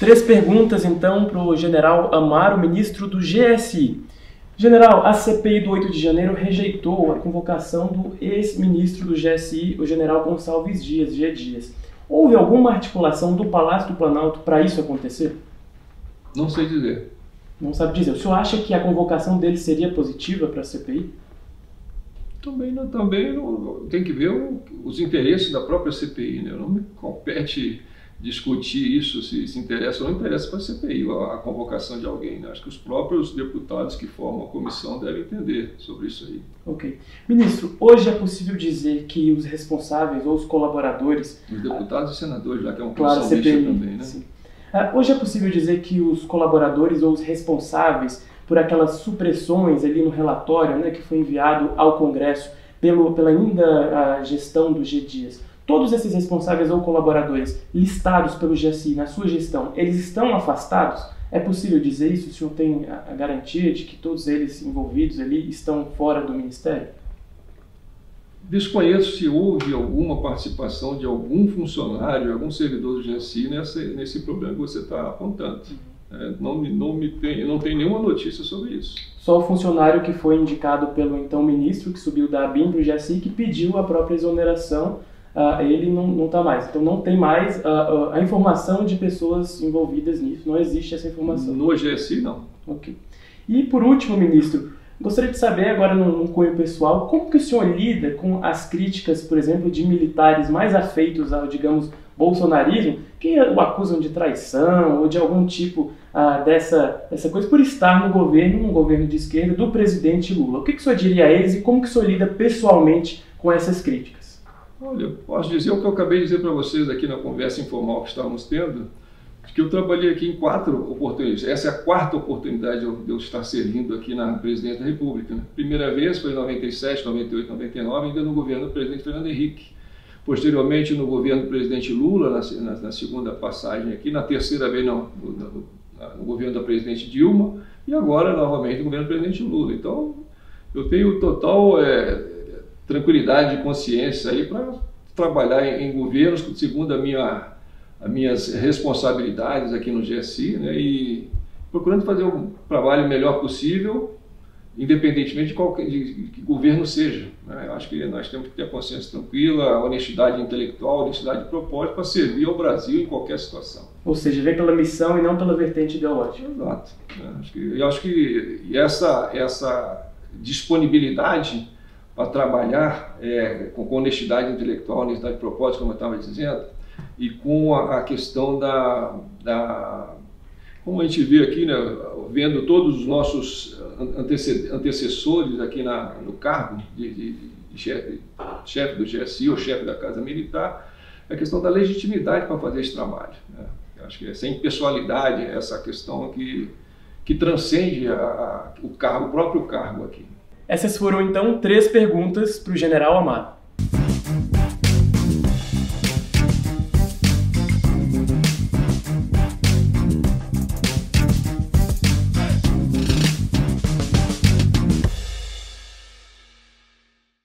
Três perguntas então para o general Amaro, ministro do GSI. General, a CPI do 8 de janeiro rejeitou a convocação do ex-ministro do GSI, o general Gonçalves Dias, G. Dias. Houve alguma articulação do Palácio do Planalto para isso acontecer? Não sei dizer. Não sabe dizer. O senhor acha que a convocação dele seria positiva para a CPI? Também, não, também não, tem que ver o, os interesses da própria CPI. Né? Não me compete discutir isso, se, se interessa ou não interessa para a CPI, a, a convocação de alguém. Né? Acho que os próprios deputados que formam a comissão devem entender sobre isso aí. Ok. Ministro, hoje é possível dizer que os responsáveis ou os colaboradores... Os deputados e senadores, já que é uma claro, comissão CPI, também, né? Sim. Uh, hoje é possível dizer que os colaboradores ou os responsáveis por aquelas supressões ali no relatório né, que foi enviado ao Congresso pelo, pela ainda a gestão do G. Dias, todos esses responsáveis ou colaboradores listados pelo GSI na sua gestão, eles estão afastados? É possível dizer isso? O senhor tem a garantia de que todos eles envolvidos ali estão fora do Ministério? Desconheço se houve alguma participação de algum funcionário, algum servidor do GSI nessa, nesse problema que você está apontando. É, não, não, me tem, não tem nenhuma notícia sobre isso. Só o funcionário que foi indicado pelo então ministro, que subiu da ABIN para o GSI, que pediu a própria exoneração uh, ele não está mais. Então não tem mais uh, a informação de pessoas envolvidas nisso, não existe essa informação. No GSI, não. Ok. E por último, ministro, gostaria de saber agora no, no cunho pessoal, como que o senhor lida com as críticas, por exemplo, de militares mais afeitos ao, digamos, bolsonarismo, que o acusam de traição ou de algum tipo ah, dessa, dessa coisa por estar no governo, no governo de esquerda, do presidente Lula. O que, que o senhor diria a eles e como que o senhor lida pessoalmente com essas críticas? Olha, posso dizer o que eu acabei de dizer para vocês aqui na conversa informal que estávamos tendo, que eu trabalhei aqui em quatro oportunidades. Essa é a quarta oportunidade de eu estar servindo aqui na presidência da República. Né? Primeira vez foi em 97, 98, 99, ainda no governo do presidente Fernando Henrique. Posteriormente, no governo do presidente Lula, na, na, na segunda passagem aqui. Na terceira vez, não, no, no, no, governo da presidente Dilma. E agora, novamente, no governo do presidente Lula. Então, eu tenho total é, tranquilidade de consciência aí para trabalhar em, em, governos segundo a minha, as minhas responsabilidades aqui no GSI, né, e procurando fazer o trabalho melhor possível, independentemente de qual de, de que governo seja. Né? Eu acho que nós temos que ter a consciência tranquila, honestidade intelectual, honestidade de propósito para servir ao Brasil em qualquer situação. Ou seja, ver pela missão e não pela vertente ideológica. Exato. Eu acho que, eu acho que essa, essa disponibilidade para trabalhar é, com, honestidade intelectual, honestidade de propósito, como eu estava dizendo, e com a, a questão da, da, como a gente vê aqui, né, vendo todos os nossos antecessores aqui na, no cargo de, de, de chefe, chefe do GSI ou chefe da Casa Militar, a questão da legitimidade para fazer esse trabalho. Né? acho que essa impessoalidade, essa questão que, que transcende a, a, o cargo, o próprio cargo aqui. Essas foram então três perguntas para o general Amado.